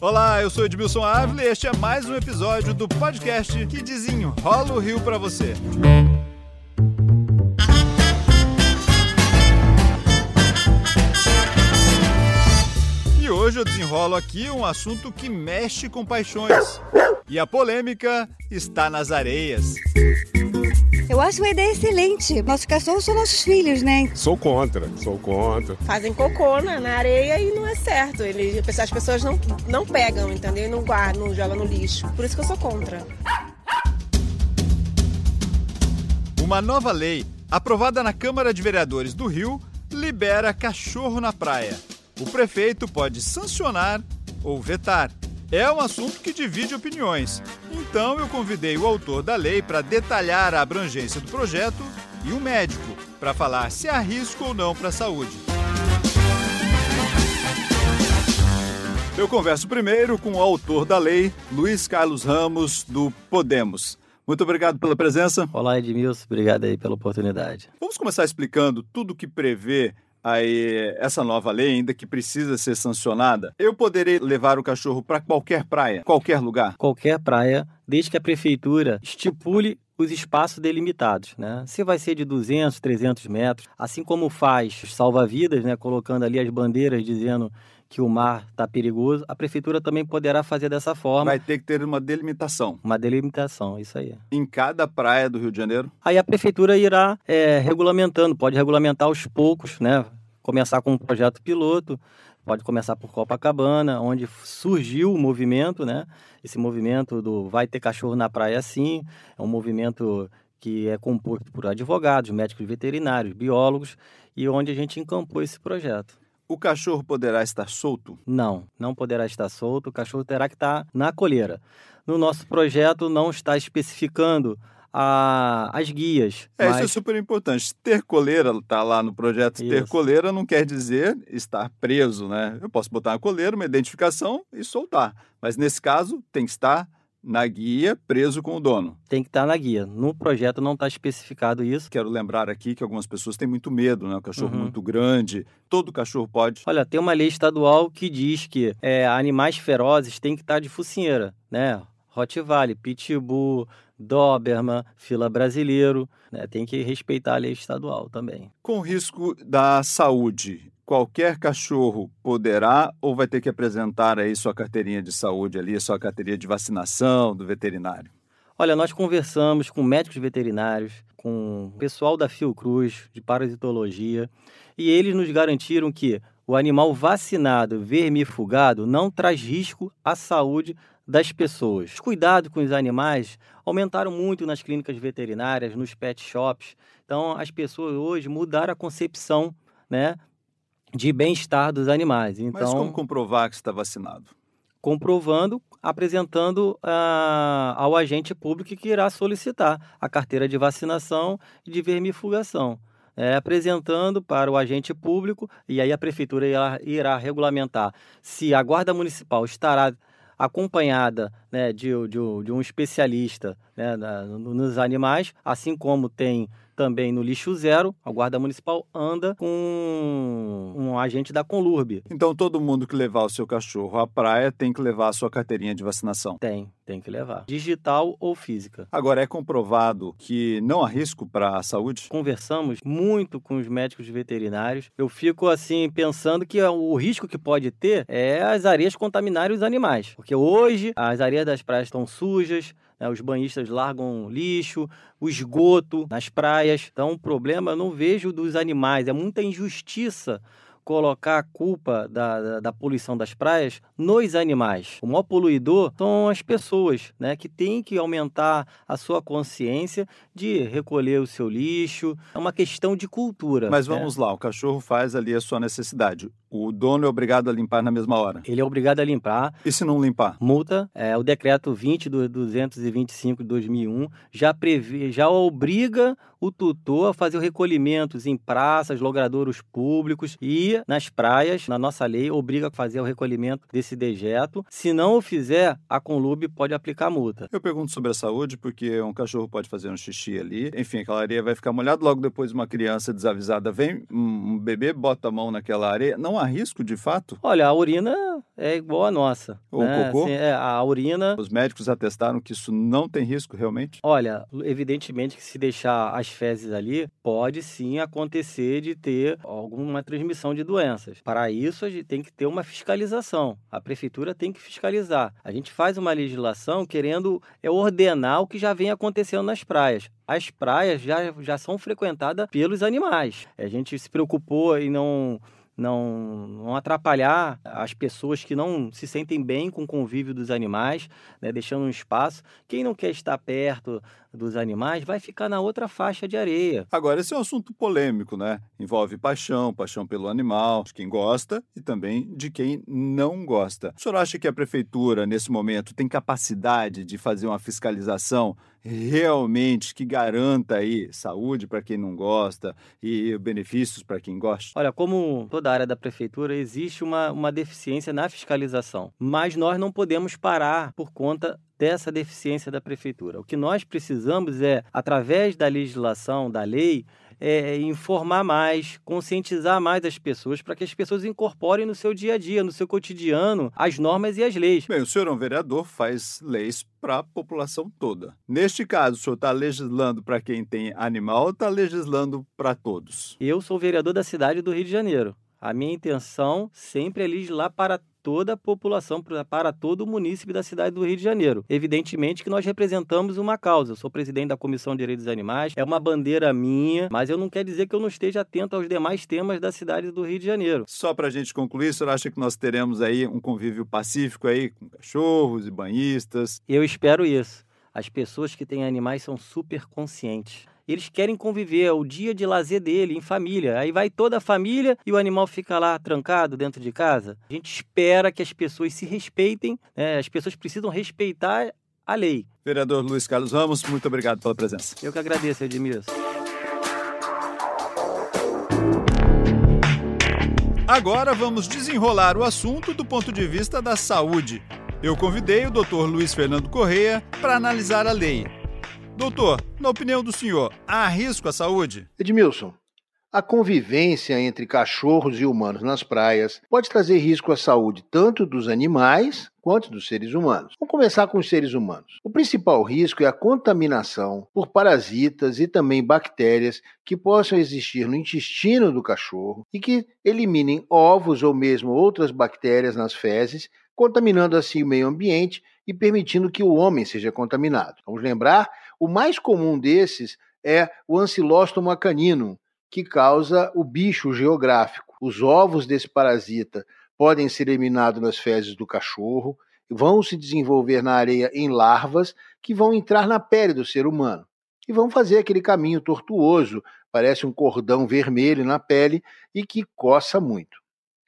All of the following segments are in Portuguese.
Olá, eu sou Edmilson Ávila e este é mais um episódio do podcast que desenrola o Rio para você. E hoje eu desenrolo aqui um assunto que mexe com paixões. E a polêmica está nas areias. Eu acho uma ideia excelente. Nossos cachorros são nossos filhos, né? Sou contra, sou contra. Fazem cocô na, na areia e não é certo. Ele, as pessoas não, não pegam, entendeu? E não guardam, não jogam no lixo. Por isso que eu sou contra. Uma nova lei, aprovada na Câmara de Vereadores do Rio, libera cachorro na praia. O prefeito pode sancionar ou vetar. É um assunto que divide opiniões. Então eu convidei o autor da lei para detalhar a abrangência do projeto e um médico para falar se há risco ou não para a saúde. Eu converso primeiro com o autor da lei, Luiz Carlos Ramos, do Podemos. Muito obrigado pela presença. Olá, Edmilson. Obrigado aí pela oportunidade. Vamos começar explicando tudo que prevê aí essa nova lei ainda que precisa ser sancionada, eu poderei levar o cachorro para qualquer praia, qualquer lugar? Qualquer praia, desde que a prefeitura estipule os espaços delimitados, né? Se vai ser de 200, 300 metros, assim como faz salva-vidas, né? Colocando ali as bandeiras dizendo que o mar está perigoso, a prefeitura também poderá fazer dessa forma. Vai ter que ter uma delimitação. Uma delimitação, isso aí. Em cada praia do Rio de Janeiro? Aí a prefeitura irá é, regulamentando, pode regulamentar aos poucos, né? Começar com um projeto piloto, pode começar por Copacabana, onde surgiu o movimento, né? Esse movimento do vai ter cachorro na praia sim, é um movimento que é composto por advogados, médicos veterinários, biólogos, e onde a gente encampou esse projeto. O cachorro poderá estar solto? Não, não poderá estar solto. O cachorro terá que estar na coleira. No nosso projeto não está especificando a, as guias. É, mas... Isso é super importante. Ter coleira, está lá no projeto, isso. ter coleira não quer dizer estar preso, né? Eu posso botar uma coleira, uma identificação e soltar. Mas nesse caso, tem que estar na guia, preso com o dono. Tem que estar tá na guia. No projeto não está especificado isso. Quero lembrar aqui que algumas pessoas têm muito medo, né? O cachorro uhum. muito grande. Todo cachorro pode. Olha, tem uma lei estadual que diz que é, animais ferozes têm que estar tá de focinheira, né? Rottweiler, Pitbull, Doberman, fila brasileiro, né? Tem que respeitar a lei estadual também. Com risco da saúde, qualquer cachorro poderá ou vai ter que apresentar aí sua carteirinha de saúde ali, sua carteirinha de vacinação do veterinário? Olha, nós conversamos com médicos veterinários, com pessoal da Fiocruz, de parasitologia, e eles nos garantiram que o animal vacinado vermifugado não traz risco à saúde das pessoas. Os cuidados com os animais aumentaram muito nas clínicas veterinárias, nos pet shops. Então, as pessoas hoje mudaram a concepção né, de bem-estar dos animais. Então, Mas como comprovar que está vacinado? Comprovando, apresentando uh, ao agente público que irá solicitar a carteira de vacinação e de vermifugação. É, apresentando para o agente público, e aí a prefeitura irá, irá regulamentar se a guarda municipal estará acompanhada né, de, de, de, um especialista né, na, nos animais, assim como tem também no lixo zero, a Guarda Municipal anda com um agente da Conlurb. Então todo mundo que levar o seu cachorro à praia tem que levar a sua carteirinha de vacinação? Tem, tem que levar. Digital ou física. Agora, é comprovado que não há risco para a saúde? Conversamos muito com os médicos veterinários. Eu fico assim pensando que o risco que pode ter é as areias contaminarem os animais. Porque hoje as areias das praias estão sujas, né? Os banhistas largam lixo, o esgoto nas praias. Então, o problema eu não vejo dos animais, é muita injustiça colocar a culpa da, da, da, poluição das praias nos animais. O maior poluidor são as pessoas, né, que têm que aumentar a sua consciência de recolher o seu lixo. É uma questão de cultura. Mas né? vamos lá, o cachorro faz ali a sua necessidade. O dono é obrigado a limpar na mesma hora. Ele é obrigado a limpar. E se não limpar? Multa. É, o decreto 20 do 225 de 2001 já prevê, já obriga o tutor a fazer recolhimentos em praças, logradouros públicos e nas praias. Na nossa lei obriga a fazer o recolhimento desse dejeto. Se não o fizer, a Conlube pode aplicar multa. Eu pergunto sobre a saúde porque um cachorro pode fazer um xixi ali. Enfim, aquela areia vai ficar molhada. Logo depois uma criança desavisada vem, um bebê bota a mão naquela areia. Não há risco, de fato? Olha, a urina é igual a nossa. O né? cocô? Assim, é, a urina. Os médicos atestaram que isso não tem risco realmente? Olha, evidentemente que se deixar as fezes ali, pode sim acontecer de ter alguma transmissão de doenças. Para isso, a gente tem que ter uma fiscalização. A prefeitura tem que fiscalizar. A gente faz uma legislação querendo é, ordenar o que já vem acontecendo nas praias as praias já, já são frequentadas pelos animais. A gente se preocupou em não não, não atrapalhar as pessoas que não se sentem bem com o convívio dos animais, né, deixando um espaço. Quem não quer estar perto dos animais vai ficar na outra faixa de areia. Agora, esse é um assunto polêmico, né? Envolve paixão, paixão pelo animal, de quem gosta e também de quem não gosta. O senhor acha que a prefeitura, nesse momento, tem capacidade de fazer uma fiscalização realmente que garanta aí saúde para quem não gosta e benefícios para quem gosta? Olha, como toda área da prefeitura, existe uma, uma deficiência na fiscalização, mas nós não podemos parar por conta dessa deficiência da prefeitura. O que nós precisamos é, através da legislação, da lei, é, informar mais, conscientizar mais as pessoas para que as pessoas incorporem no seu dia a dia, no seu cotidiano, as normas e as leis. Bem, o senhor é um vereador, faz leis para a população toda. Neste caso, o senhor está legislando para quem tem animal ou está legislando para todos? Eu sou vereador da cidade do Rio de Janeiro. A minha intenção sempre é legislar para toda a população, para todo o município da cidade do Rio de Janeiro. Evidentemente que nós representamos uma causa. Eu sou presidente da Comissão de Direitos dos Animais, é uma bandeira minha, mas eu não quero dizer que eu não esteja atento aos demais temas da cidade do Rio de Janeiro. Só para a gente concluir, o senhor acha que nós teremos aí um convívio pacífico aí com cachorros e banhistas? Eu espero isso. As pessoas que têm animais são super conscientes eles querem conviver, é o dia de lazer dele, em família. Aí vai toda a família e o animal fica lá trancado dentro de casa. A gente espera que as pessoas se respeitem, né? as pessoas precisam respeitar a lei. Vereador Luiz Carlos Ramos, muito obrigado pela presença. Eu que agradeço, Edmilson. Agora vamos desenrolar o assunto do ponto de vista da saúde. Eu convidei o Dr. Luiz Fernando Correia para analisar a lei. Doutor, na opinião do senhor, há risco à saúde? Edmilson, a convivência entre cachorros e humanos nas praias pode trazer risco à saúde tanto dos animais quanto dos seres humanos. Vamos começar com os seres humanos. O principal risco é a contaminação por parasitas e também bactérias que possam existir no intestino do cachorro e que eliminem ovos ou mesmo outras bactérias nas fezes, contaminando assim o meio ambiente e permitindo que o homem seja contaminado. Vamos lembrar o mais comum desses é o Ancylostoma caninum, que causa o bicho geográfico. Os ovos desse parasita podem ser eliminados nas fezes do cachorro, vão se desenvolver na areia em larvas que vão entrar na pele do ser humano e vão fazer aquele caminho tortuoso, parece um cordão vermelho na pele e que coça muito.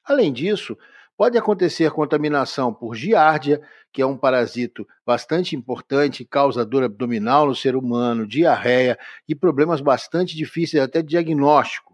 Além disso, Pode acontecer contaminação por giardia, que é um parasito bastante importante, causador abdominal no ser humano, diarreia e problemas bastante difíceis até de diagnóstico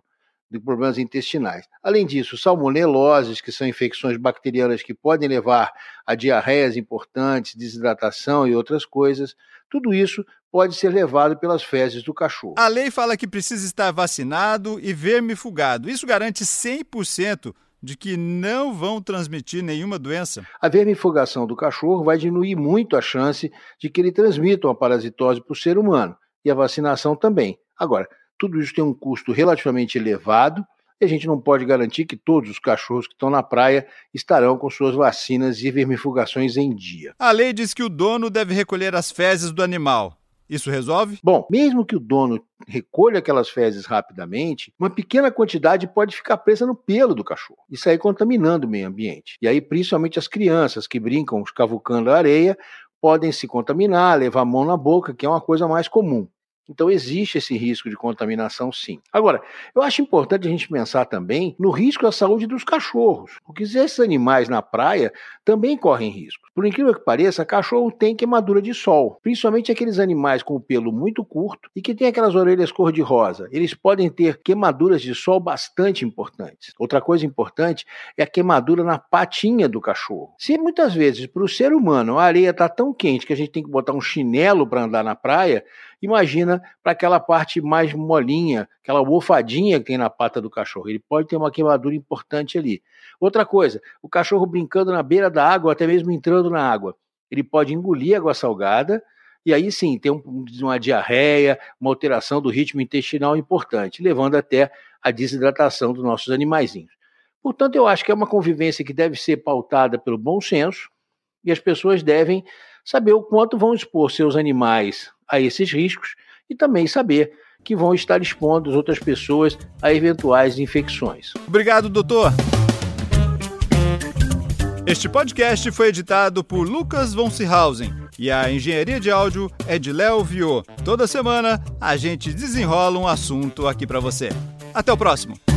de problemas intestinais. Além disso, salmoneloses, que são infecções bacterianas que podem levar a diarreias importantes, desidratação e outras coisas. Tudo isso pode ser levado pelas fezes do cachorro. A lei fala que precisa estar vacinado e vermifugado. Isso garante 100% de que não vão transmitir nenhuma doença? A vermifugação do cachorro vai diminuir muito a chance de que ele transmita uma parasitose para o ser humano e a vacinação também. Agora, tudo isso tem um custo relativamente elevado e a gente não pode garantir que todos os cachorros que estão na praia estarão com suas vacinas e vermifugações em dia. A lei diz que o dono deve recolher as fezes do animal. Isso resolve? Bom, mesmo que o dono recolha aquelas fezes rapidamente, uma pequena quantidade pode ficar presa no pelo do cachorro e sair contaminando o meio ambiente. E aí, principalmente as crianças que brincam escavucando a areia, podem se contaminar, levar a mão na boca, que é uma coisa mais comum. Então existe esse risco de contaminação, sim. Agora, eu acho importante a gente pensar também no risco à saúde dos cachorros, porque esses animais na praia também correm risco. Por incrível que pareça, cachorro tem queimadura de sol, principalmente aqueles animais com o pelo muito curto e que têm aquelas orelhas cor-de-rosa. Eles podem ter queimaduras de sol bastante importantes. Outra coisa importante é a queimadura na patinha do cachorro. Se muitas vezes para o ser humano a areia está tão quente que a gente tem que botar um chinelo para andar na praia, Imagina para aquela parte mais molinha, aquela almofadinha que tem na pata do cachorro. Ele pode ter uma queimadura importante ali. Outra coisa, o cachorro brincando na beira da água, até mesmo entrando na água. Ele pode engolir água salgada e aí sim tem um, uma diarreia, uma alteração do ritmo intestinal importante, levando até a desidratação dos nossos animaizinhos. Portanto, eu acho que é uma convivência que deve ser pautada pelo bom senso e as pessoas devem saber o quanto vão expor seus animais a esses riscos e também saber que vão estar expondo as outras pessoas a eventuais infecções. Obrigado, doutor. Este podcast foi editado por Lucas von Seehausen e a engenharia de áudio é de Léo Viô. Toda semana a gente desenrola um assunto aqui para você. Até o próximo.